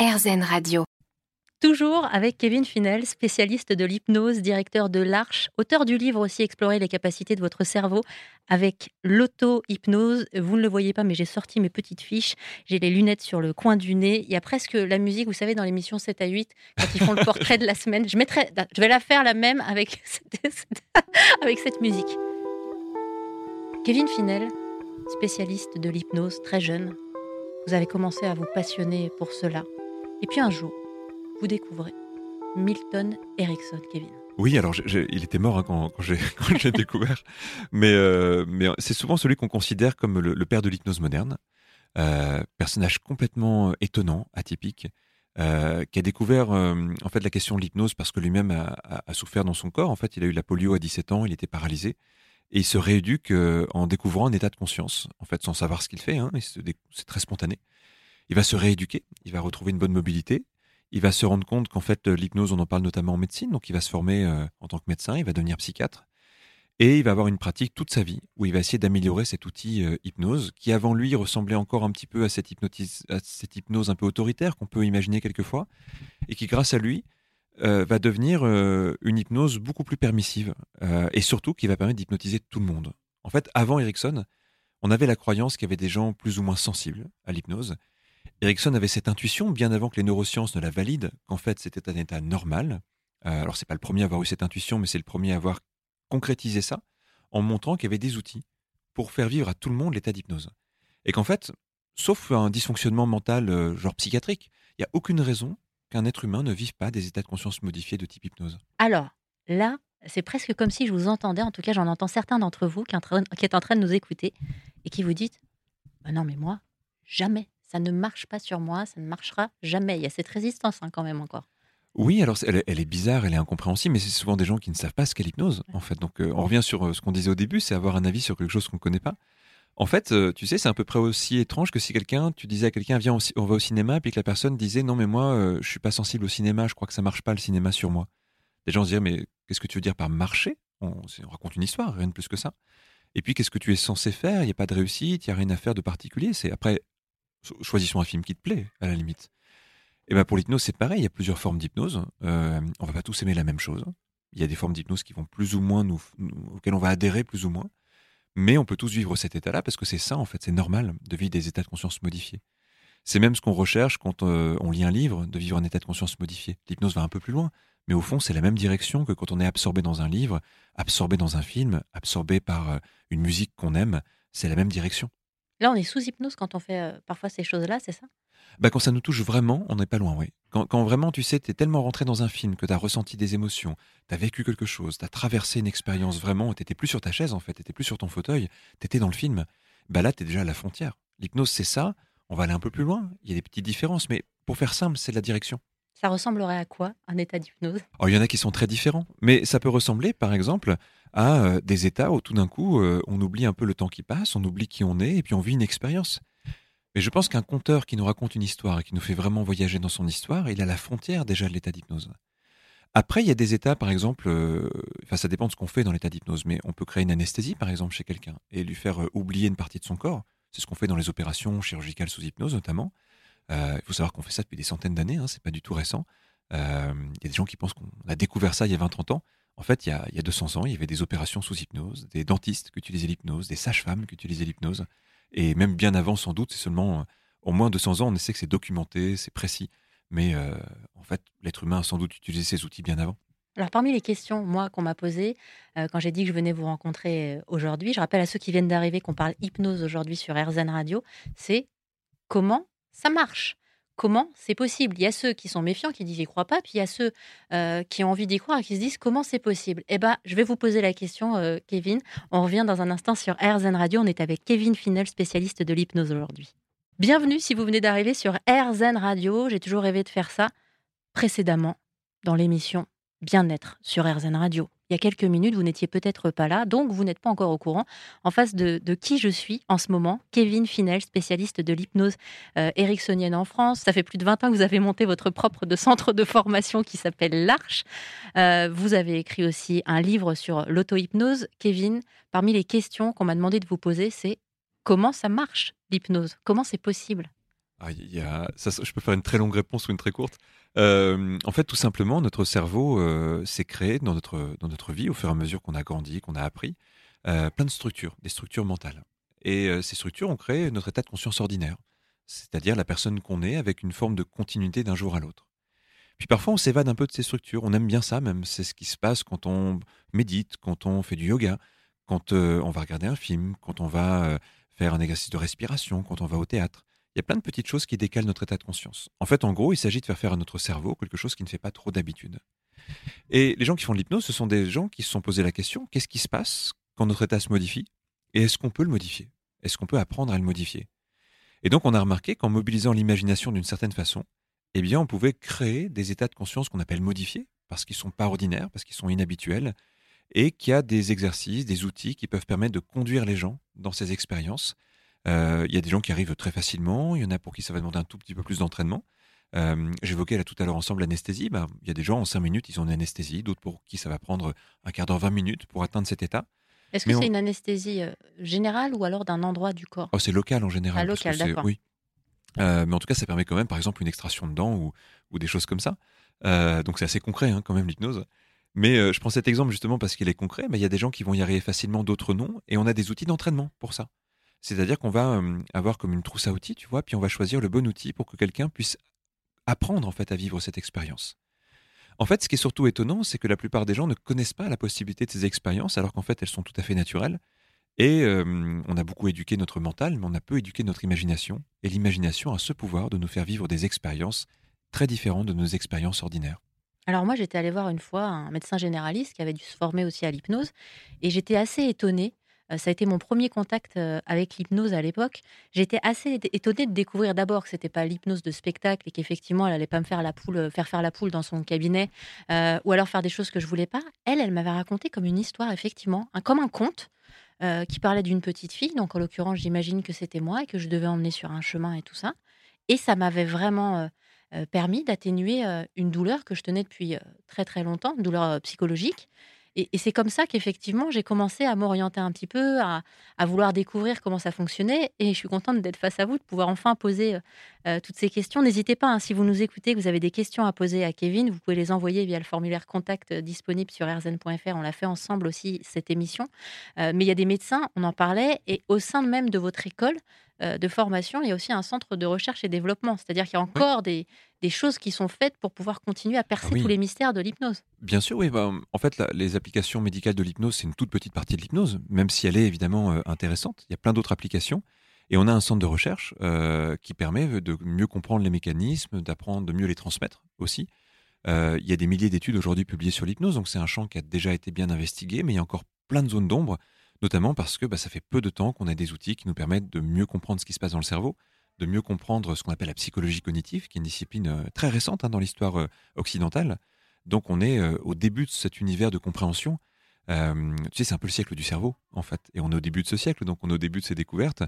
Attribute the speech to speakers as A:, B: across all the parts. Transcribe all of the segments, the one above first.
A: RZN Radio.
B: Toujours avec Kevin Finel, spécialiste de l'hypnose, directeur de l'Arche, auteur du livre aussi Explorer les capacités de votre cerveau avec l'auto-hypnose. Vous ne le voyez pas, mais j'ai sorti mes petites fiches. J'ai les lunettes sur le coin du nez. Il y a presque la musique, vous savez, dans l'émission 7 à 8, quand ils font le portrait de la semaine. Je, vais la faire la même avec cette, avec cette musique. Kevin Finel, spécialiste de l'hypnose, très jeune. Vous avez commencé à vous passionner pour cela. Et puis un jour, vous découvrez Milton Erickson, Kevin.
C: Oui, alors il était mort hein, quand, j'ai découvert, mais, euh, mais c'est souvent celui qu'on considère comme le, père de l'hypnose moderne. Euh, personnage complètement étonnant, atypique, euh, qui a découvert en fait la question de l'hypnose parce que lui-même a, a, souffert dans son corps. En fait, il a eu la polio à 17 ans, il était paralysé et il se rééduque en découvrant un état de conscience, en fait, sans savoir ce qu'il fait. Hein, c'est très spontané. Il va se rééduquer, il va retrouver une bonne mobilité, il va se rendre compte qu'en fait, l'hypnose, on en parle notamment en médecine, donc il va se former euh, en tant que médecin, il va devenir psychiatre, et il va avoir une pratique toute sa vie où il va essayer d'améliorer cet outil euh, hypnose, qui avant lui ressemblait encore un petit peu à cette, hypnose un peu autoritaire qu'on peut imaginer quelquefois, et qui grâce à lui euh, va devenir une hypnose beaucoup plus permissive, et surtout qui va permettre d'hypnotiser tout le monde. En fait, avant Erickson, on avait la croyance qu'il y avait des gens plus ou moins sensibles à l'hypnose, Erickson avait cette intuition, bien avant que les neurosciences ne la valident, qu'en fait c'était un état normal. Euh, alors c'est pas le premier à avoir eu cette intuition, mais c'est le premier à avoir concrétisé ça, en montrant qu'il y avait des outils pour faire vivre à tout le monde l'état d'hypnose. Et qu'en fait, sauf un dysfonctionnement mental euh, genre psychiatrique, il n'y a aucune raison qu'un être humain ne vive pas des états de conscience modifiés de type hypnose.
B: Alors, là, c'est presque comme si je vous entendais, en tout cas j'en entends certains d'entre vous qui, est en train de nous écouter et qui vous dites, bah non mais moi, jamais ça ne marche pas sur moi, ça ne marchera jamais. Il y a cette résistance hein, quand même encore.
C: Oui, alors elle, est bizarre, elle est incompréhensible, mais c'est souvent des gens qui ne savent pas ce qu'est l'hypnose, en fait. Donc euh, on revient sur euh, ce qu'on disait au début, c'est avoir un avis sur quelque chose qu'on ne connaît pas. En fait, euh, tu sais, c'est à peu près aussi étrange que si quelqu'un, tu disais à quelqu'un, viens, on, va au cinéma, puis que la personne disait, non, mais moi, je suis pas sensible au cinéma, je crois que ça marche pas le cinéma sur moi. Les gens se diraient, mais qu'est-ce que tu veux dire par marcher? On, on, raconte une histoire, rien de plus que ça. Et puis, qu'est-ce que tu es censé faire? Il n'y a pas de réussite, il n'y a rien à faire de particulier. C'est après, choisissons un film qui te plaît, à la limite. Et ben pour l'hypnose, c'est pareil, il y a plusieurs formes d'hypnose. Euh, on va pas tous aimer la même chose. Il y a des formes d'hypnose qui vont plus ou moins nous, auxquelles on va adhérer plus ou moins. Mais on peut tous vivre cet état-là parce que c'est ça, en fait, c'est normal de vivre des états de conscience modifiés. C'est même ce qu'on recherche quand euh, on lit un livre, de vivre un état de conscience modifié. L'hypnose va un peu plus loin, mais au fond, c'est la même direction que quand on est absorbé dans un livre, absorbé dans un film, absorbé par euh, une musique qu'on aime, c'est la même direction.
B: Là, on est sous hypnose quand on fait euh, parfois ces choses-là, c'est ça?
C: Bah, Quand ça nous touche vraiment, on n'est pas loin, oui. Quand, vraiment, tu sais, tu es tellement rentré dans un film que tu as ressenti des émotions, tu as vécu quelque chose, tu as traversé une expérience vraiment, tu plus sur ta chaise en fait, tu plus sur ton fauteuil, tu étais dans le film, bah là, tu es déjà à la frontière. L'hypnose, c'est ça, on va aller un peu plus loin, il y a des petites différences, mais pour faire simple, c'est la direction.
B: Ça ressemblerait à quoi, un état d'hypnose?
C: Oh, Il y en a qui sont très différents, mais ça peut ressembler, par exemple, à euh, des états où tout d'un coup, euh, on oublie un peu le temps qui passe, on oublie qui on est, et puis on vit une expérience. Mais je pense qu'un conteur qui nous raconte une histoire et qui nous fait vraiment voyager dans son histoire, il a la frontière déjà de l'état d'hypnose. Après, il y a des états, par exemple, euh, enfin, ça dépend de ce qu'on fait dans l'état d'hypnose, mais on peut créer une anesthésie, par exemple, chez quelqu'un et lui faire oublier une partie de son corps. C'est ce qu'on fait dans les opérations chirurgicales sous hypnose, notamment. Il faut savoir qu'on fait ça depuis des centaines d'années, hein, c'est pas du tout récent. Il y a des gens qui pensent qu'on a découvert ça il y a 20-30 ans. En fait, il y, a, il y, a, 200 ans, il y avait des opérations sous hypnose, des dentistes qui utilisaient l'hypnose, des sages-femmes qui utilisaient l'hypnose. Et même bien avant, sans doute, c'est seulement au moins 200 ans, on sait que c'est documenté, c'est précis. Mais euh, en fait, l'être humain a sans doute utilisé ces outils bien avant.
B: Alors, parmi les questions, moi, qu'on m'a posées, euh, quand j'ai dit que je venais vous rencontrer euh, aujourd'hui, je rappelle à ceux qui viennent d'arriver qu'on parle hypnose aujourd'hui sur RZN Radio, c'est comment ça marche comment? C'est possible. Il y a ceux qui sont méfiants, qui disent j'y crois pas, puis il y a ceux euh, qui ont envie d'y croire et qui se disent comment c'est possible? Eh bien, je vais vous poser la question, euh, Kevin. On revient dans un instant sur RZN Radio. On est avec Kevin Finel, spécialiste de l'hypnose aujourd'hui. Bienvenue si vous venez d'arriver sur RZN Radio. J'ai toujours rêvé de faire ça précédemment dans l'émission Bien-être sur RZN Radio il y a quelques minutes, vous n'étiez peut-être pas là, donc vous n'êtes pas encore au courant. En face de, qui je suis en ce moment, Kevin Finel, spécialiste de l'hypnose euh, en France. Ça fait plus de 20 ans que vous avez monté votre propre centre de formation qui s'appelle l'Arche. Euh, vous avez écrit aussi un livre sur l'auto-hypnose. Kevin, parmi les questions qu'on m'a demandé de vous poser, c'est comment ça marche l'hypnose? Comment c'est possible?
C: Je peux faire une très longue réponse ou une très courte. Euh, en fait, tout simplement, notre cerveau euh, s'est créé dans notre, dans notre vie, au fur et à mesure qu'on a grandi, qu'on a appris, euh, plein de structures, des structures mentales. Et ces structures ont créé notre état de conscience ordinaire, c'est-à-dire la personne qu'on est avec une forme de continuité d'un jour à l'autre. Puis parfois, on s'évade un peu de ces structures. On aime bien ça, même. C'est ce qui se passe quand on médite, quand on fait du yoga, quand on va regarder un film, quand on va faire un exercice de respiration, quand on va au théâtre. Il y a plein de petites choses qui décalent notre état de conscience. En fait, en gros, il s'agit de faire faire à notre cerveau quelque chose qui ne fait pas trop d'habitude. Et les gens qui font de l'hypnose, ce sont des gens qui se sont posé la question qu'est-ce qui se passe quand notre état se modifie Et est-ce qu'on peut le modifier? Est-ce qu'on peut apprendre à le modifier? Et donc, on a remarqué qu'en mobilisant l'imagination d'une certaine façon, eh bien, on pouvait créer des états de conscience qu'on appelle modifiés, parce qu'ils sont pas ordinaires, parce qu'ils sont inhabituels, et qu'il y a des exercices, des outils qui peuvent permettre de conduire les gens dans ces expériences il y a des gens qui arrivent très facilement, il y en a pour qui ça va demander un tout petit peu plus d'entraînement. Euh, j'évoquais là tout à l'heure ensemble l'anesthésie. Ben, il y a des gens en 5 minutes, ils ont une anesthésie, d'autres pour qui ça va prendre un quart d'heure, 20 minutes pour atteindre cet état.
B: Est-ce que c'est une anesthésie euh, générale ou alors d'un endroit du corps?
C: Oh, C'est local en général.
B: Ah, local, d'accord.
C: Oui. mais en tout cas, ça permet quand même, par exemple, une extraction de dents ou, ou des choses comme ça. donc c'est assez concret hein, quand même l'hypnose. Mais je prends cet exemple justement parce qu'il est concret. Mais il y a des gens qui vont y arriver facilement, d'autres non. Et on a des outils d'entraînement pour ça. C'est-à-dire qu'on va avoir comme une trousse à outils, tu vois, puis on va choisir le bon outil pour que quelqu'un puisse apprendre en fait à vivre cette expérience. En fait, ce qui est surtout étonnant, c'est que la plupart des gens ne connaissent pas la possibilité de ces expériences, alors qu'en fait, elles sont tout à fait naturelles. Et on a beaucoup éduqué notre mental, mais on a peu éduqué notre imagination. Et l'imagination a ce pouvoir de nous faire vivre des expériences très différentes de nos expériences ordinaires.
B: Alors moi, j'étais allée voir une fois un médecin généraliste qui avait dû se former aussi à l'hypnose, et j'étais assez étonnée ça a été mon premier contact euh, avec l'hypnose à l'époque. J'étais assez étonnée de découvrir d'abord que c'était pas l'hypnose de spectacle et qu'effectivement elle allait pas me faire la poule, euh, faire faire la poule dans son cabinet ou alors faire des choses que je voulais pas. Elle, elle m'avait raconté comme une histoire effectivement, comme un conte. qui parlait d'une petite fille, donc en l'occurrence j'imagine que c'était moi et que je devais emmener sur un chemin et tout ça. Et ça m'avait vraiment permis d'atténuer une douleur que je tenais depuis très très longtemps, une douleur psychologique. Et, c'est comme ça qu'effectivement, j'ai commencé à m'orienter un petit peu, à, vouloir découvrir comment ça fonctionnait. Et je suis contente d'être face à vous, de pouvoir enfin poser euh, euh, toutes ces questions. N'hésitez pas, hein, si vous nous écoutez, que vous avez des questions à poser à Kevin, vous pouvez les envoyer via le formulaire contact euh, disponible sur rzn.fr. On l'a fait ensemble aussi, cette émission. mais il y a des médecins, on en parlait, et au sein même de votre école, euh, de formation, il y a aussi un centre de recherche et développement. C'est-à-dire qu'il y a encore des, choses qui sont faites pour pouvoir continuer à percer ah tous les mystères de l'hypnose.
C: Bien sûr, oui. Bah, en fait, les applications médicales de l'hypnose, c'est une toute petite partie de l'hypnose, même si elle est évidemment euh, intéressante. Il y a plein d'autres applications. Et on a un centre de recherche euh, qui permet de mieux comprendre les mécanismes, d'apprendre, de mieux les transmettre aussi. il y a des milliers d'études aujourd'hui publiées sur l'hypnose, donc c'est un champ qui a déjà été bien investigué, mais il y a encore plein de zones d'ombre notamment parce que bah, ça fait peu de temps qu'on a des outils qui nous permettent de mieux comprendre ce qui se passe dans le cerveau, de mieux comprendre ce qu'on appelle la psychologie cognitive, qui est une discipline euh, très récente hein, dans l'histoire euh, occidentale. Donc on est euh, au début de cet univers de compréhension. tu sais, c'est un peu le siècle du cerveau, en fait. Et on est au début de ce siècle, donc on est au début de ces découvertes.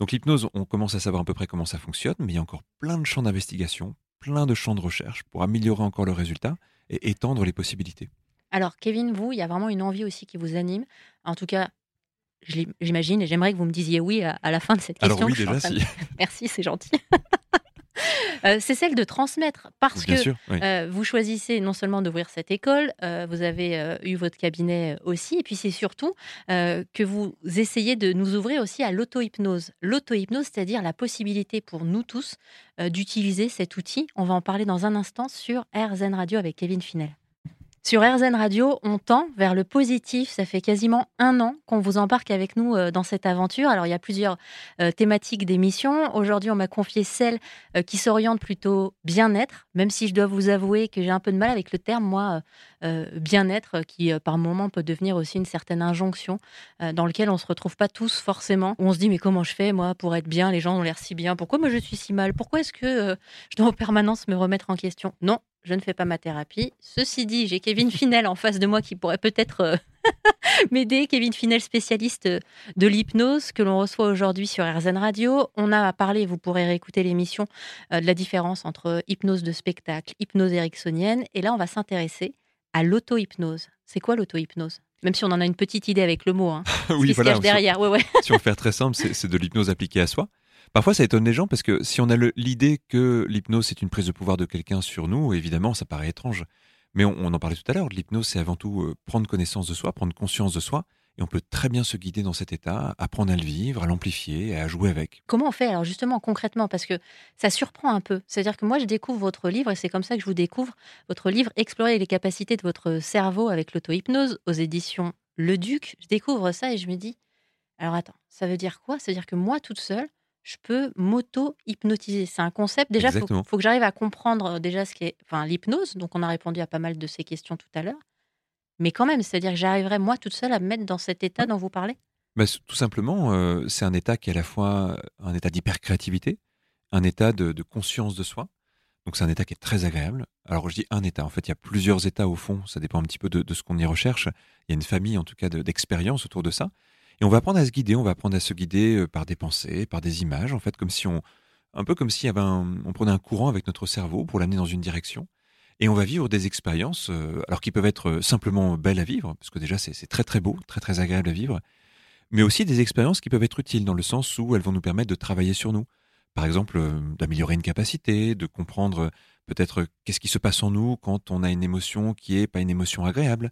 C: Donc l'hypnose, on commence à savoir à peu près comment ça fonctionne, mais il y a encore plein de champs d'investigation, plein de champs de recherche pour améliorer encore le résultat et étendre les possibilités.
B: Alors, Kevin, vous, il y a vraiment une envie aussi qui vous anime. En tout cas, j'imagine, et j'aimerais que vous me disiez oui à, la fin de cette question.
C: Alors oui, déjà, si.
B: Merci, c'est gentil. Euh, c'est celle de transmettre parce que euh, vous choisissez non seulement d'ouvrir cette école, euh, vous avez eu votre cabinet aussi, et puis c'est surtout que vous essayez de nous ouvrir aussi à l'auto-hypnose. L'auto-hypnose, c'est-à-dire la possibilité pour nous tous d'utiliser cet outil. On va en parler dans un instant sur RZN Radio avec Kevin Finel. Sur RZN Radio, on tend vers le positif. Ça fait quasiment un an qu'on vous embarque avec nous euh, dans cette aventure. Alors, il y a plusieurs euh, thématiques d'émission. Aujourd'hui, on m'a confié celle euh, qui s'oriente plutôt bien-être, même si je dois vous avouer que j'ai un peu de mal avec le terme, moi, bien-être, qui par moment peut devenir aussi une certaine injonction dans lequel on ne se retrouve pas tous forcément. On se dit, mais comment je fais, moi, pour être bien? Les gens ont l'air si bien. Pourquoi moi je suis si mal? Pourquoi est-ce que je dois en permanence me remettre en question? Non, je ne fais pas ma thérapie. Ceci dit, j'ai Kevin Finel en face de moi qui pourrait peut-être euh, m'aider. Kevin Finel, spécialiste de l'hypnose que l'on reçoit aujourd'hui sur RZN Radio. On a parlé, vous pourrez réécouter l'émission, euh, de la différence entre hypnose de spectacle, hypnose ericksonienne. Et là, on va s'intéresser à l'auto-hypnose. C'est quoi l'auto-hypnose? Même si on en a une petite idée avec le mot, hein,
C: oui,
B: ce qui se cache derrière.
C: Si on fait très simple, c'est de l'hypnose appliquée à soi. Parfois, ça étonne les gens parce que si on a l'idée que l'hypnose c'est une prise de pouvoir de quelqu'un sur nous, évidemment, ça paraît étrange. Mais on, en parlait tout à l'heure, l'hypnose c'est avant tout euh, prendre connaissance de soi, prendre conscience de soi, et on peut très bien se guider dans cet état, apprendre à le vivre, à l'amplifier, à jouer avec.
B: Comment on fait alors justement concrètement? Parce que ça surprend un peu. C'est-à-dire que moi, je découvre votre livre et c'est comme ça que je vous découvre votre livre Explorer les capacités de votre cerveau avec l'auto-hypnose aux éditions Le Duc. Je découvre ça et je me dis, alors attends, ça veut dire quoi? Ça veut dire que moi, toute seule, je peux m'auto-hypnotiser. C'est un concept. Déjà, il faut, faut, que j'arrive à comprendre déjà ce qu'est enfin, l'hypnose. Donc, on a répondu à pas mal de ces questions tout à l'heure. Mais quand même, c'est-à-dire que j'arriverais moi toute seule à me mettre dans cet état dont vous parlez?
C: Bah, Tout simplement, euh, c'est un état qui est à la fois un état d'hypercréativité, un état de, conscience de soi. Donc c'est un état qui est très agréable. Alors je dis un état, en fait il y a plusieurs états au fond, ça dépend un petit peu de, ce qu'on y recherche. Il y a une famille en tout cas d'expériences autour de ça. Et on va apprendre à se guider, on va apprendre à se guider euh, par des pensées, par des images, en fait comme si on... Un peu comme si on prenait un courant avec notre cerveau pour l'amener dans une direction. Et on va vivre des expériences, euh, alors qui peuvent être euh, simplement belles à vivre, parce que déjà c'est très très beau, très très agréable à vivre, mais aussi des expériences qui peuvent être utiles dans le sens où elles vont nous permettre de travailler sur nous. Par exemple, d'améliorer une capacité, de comprendre peut-être qu'est-ce qui se passe en nous quand on a une émotion qui est pas une émotion agréable,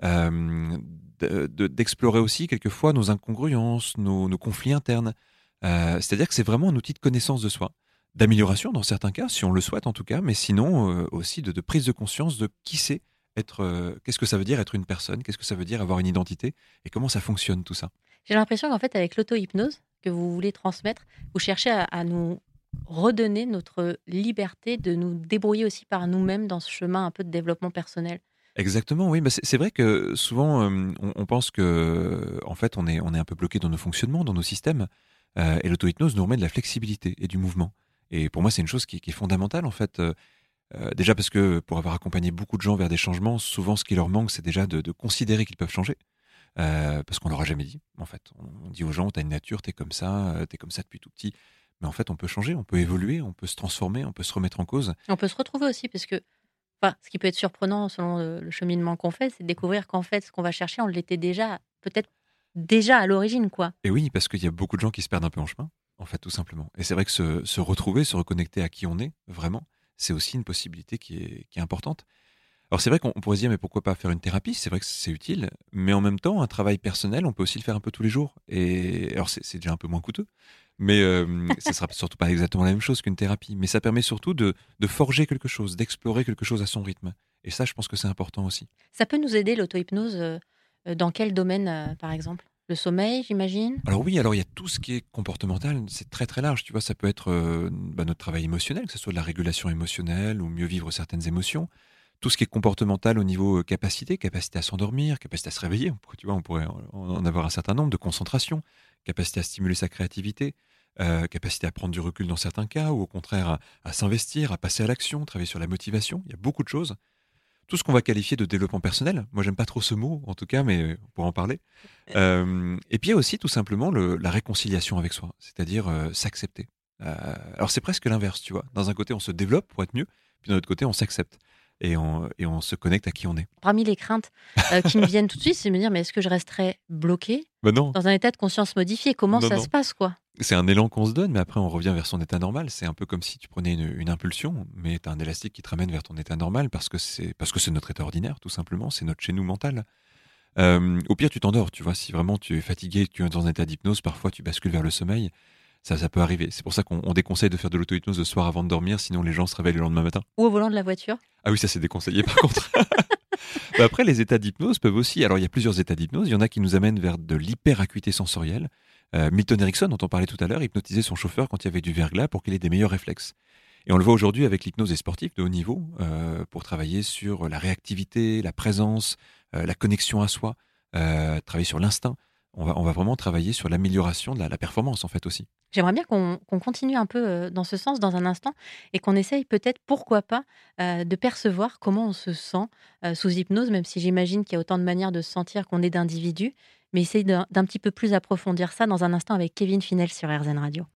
C: d'explorer aussi quelquefois nos incongruences, nos, nos conflits internes. C'est-à-dire que c'est vraiment un outil de connaissance de soi d'amélioration dans certains cas, si on le souhaite en tout cas, mais sinon euh, aussi de, prise de conscience de qui c'est être, euh, qu'est-ce que ça veut dire être une personne, qu'est-ce que ça veut dire avoir une identité et comment ça fonctionne tout ça.
B: J'ai l'impression qu'en fait avec l'auto-hypnose que vous voulez transmettre, vous cherchez à, nous redonner notre liberté de nous débrouiller aussi par nous-mêmes dans ce chemin un peu de développement personnel.
C: Exactement, oui. Bah c'est vrai que souvent euh, on, pense que en fait on est, on est un peu bloqué dans nos fonctionnements, dans nos systèmes, et l'auto-hypnose nous remet de la flexibilité et du mouvement. Et pour moi, c'est une chose qui, est fondamentale, en fait. Euh, euh, déjà parce que pour avoir accompagné beaucoup de gens vers des changements, souvent ce qui leur manque, c'est déjà de, considérer qu'ils peuvent changer. Euh, parce qu'on leur a jamais dit, en fait. On dit aux gens, tu as une nature, tu es comme ça, tu es comme ça depuis tout petit. Mais en fait, on peut changer, on peut évoluer, on peut se transformer, on peut se remettre en cause.
B: On peut se retrouver aussi, parce que enfin, ce qui peut être surprenant selon le, cheminement qu'on fait, c'est de découvrir qu'en fait, ce qu'on va chercher, on l'était déjà, peut-être déjà à l'origine, quoi.
C: Et oui, parce qu'il y a beaucoup de gens qui se perdent un peu en chemin en fait, tout simplement. Et c'est vrai que se, retrouver, se reconnecter à qui on est, vraiment, c'est aussi une possibilité qui est, qui est importante. Alors c'est vrai qu'on pourrait se dire, mais pourquoi pas faire une thérapie? C'est vrai que c'est utile, mais en même temps, un travail personnel, on peut aussi le faire un peu tous les jours. Et alors c'est déjà un peu moins coûteux, mais euh, ce sera surtout pas exactement la même chose qu'une thérapie. Mais ça permet surtout de, de forger quelque chose, d'explorer quelque chose à son rythme. Et ça, je pense que c'est important aussi.
B: Ça peut nous aider, l'auto-hypnose, euh, dans quel domaine, euh, par exemple? Le sommeil, j'imagine?
C: Alors oui, alors il y a tout ce qui est comportemental, c'est très très large. Tu vois, ça peut être euh, bah, notre travail émotionnel, que ce soit de la régulation émotionnelle ou mieux vivre certaines émotions. Tout ce qui est comportemental au niveau euh, capacité, capacité à s'endormir, capacité à se réveiller. Tu vois, on pourrait en avoir un certain nombre de concentration, capacité à stimuler sa créativité, euh, capacité à prendre du recul dans certains cas, ou au contraire à s'investir, à passer à l'action, travailler sur la motivation. Il y a beaucoup de choses tout ce qu'on va qualifier de développement personnel. Moi, j'aime pas trop ce mot, en tout cas, mais on pourra en parler. Euh, et puis, il y a aussi tout simplement la réconciliation avec soi, c'est-à-dire euh, s'accepter. Euh, alors, c'est presque l'inverse, tu vois. Dans un côté, on se développe pour être mieux, puis d'un autre côté, on s'accepte. Et on, et on, se connecte à qui on est.
B: Parmi les craintes qui me viennent tout de suite, c'est de me dire, mais est-ce que je resterai bloqué
C: bah dans
B: un état de conscience modifié? Comment ça se passe, quoi?
C: C'est un élan qu'on se donne, mais après on revient vers son état normal. C'est un peu comme si tu prenais une, impulsion, mais tu as un élastique qui te ramène vers ton état normal parce que c'est parce que c'est notre état ordinaire, tout simplement. C'est notre chez nous mental. Euh, au pire, tu t'endors. Tu vois, si vraiment tu es fatigué, tu es dans un état d'hypnose, parfois tu bascules vers le sommeil. Ça, ça peut arriver. C'est pour ça qu'on déconseille de faire de l'auto-hypnose le soir avant de dormir, sinon les gens se réveillent le lendemain matin.
B: Ou au volant de la voiture.
C: Ah oui, ça c'est déconseillé par contre. Bah, après, les états d'hypnose peuvent aussi. Alors, il y a plusieurs états d'hypnose. Il y en a qui nous amènent vers de l'hyperacuité sensorielle. Euh, Milton Erickson, dont on parlait tout à l'heure, hypnotisait son chauffeur quand il y avait du verglas pour qu'il ait des meilleurs réflexes. Et on le voit aujourd'hui avec l'hypnose des sportifs de haut niveau euh, pour travailler sur la réactivité, la présence, euh, la connexion à soi, travailler sur l'instinct. On va, on va, vraiment travailler sur l'amélioration de la, performance en fait aussi.
B: J'aimerais bien qu'on continue un peu dans ce sens dans un instant et qu'on essaye peut-être, pourquoi pas, de percevoir comment on se sent sous hypnose, même si j'imagine qu'il y a autant de manières de se sentir qu'on est d'individus mais essaye d'un petit peu plus approfondir ça dans un instant avec Kevin Finel sur RZN Radio.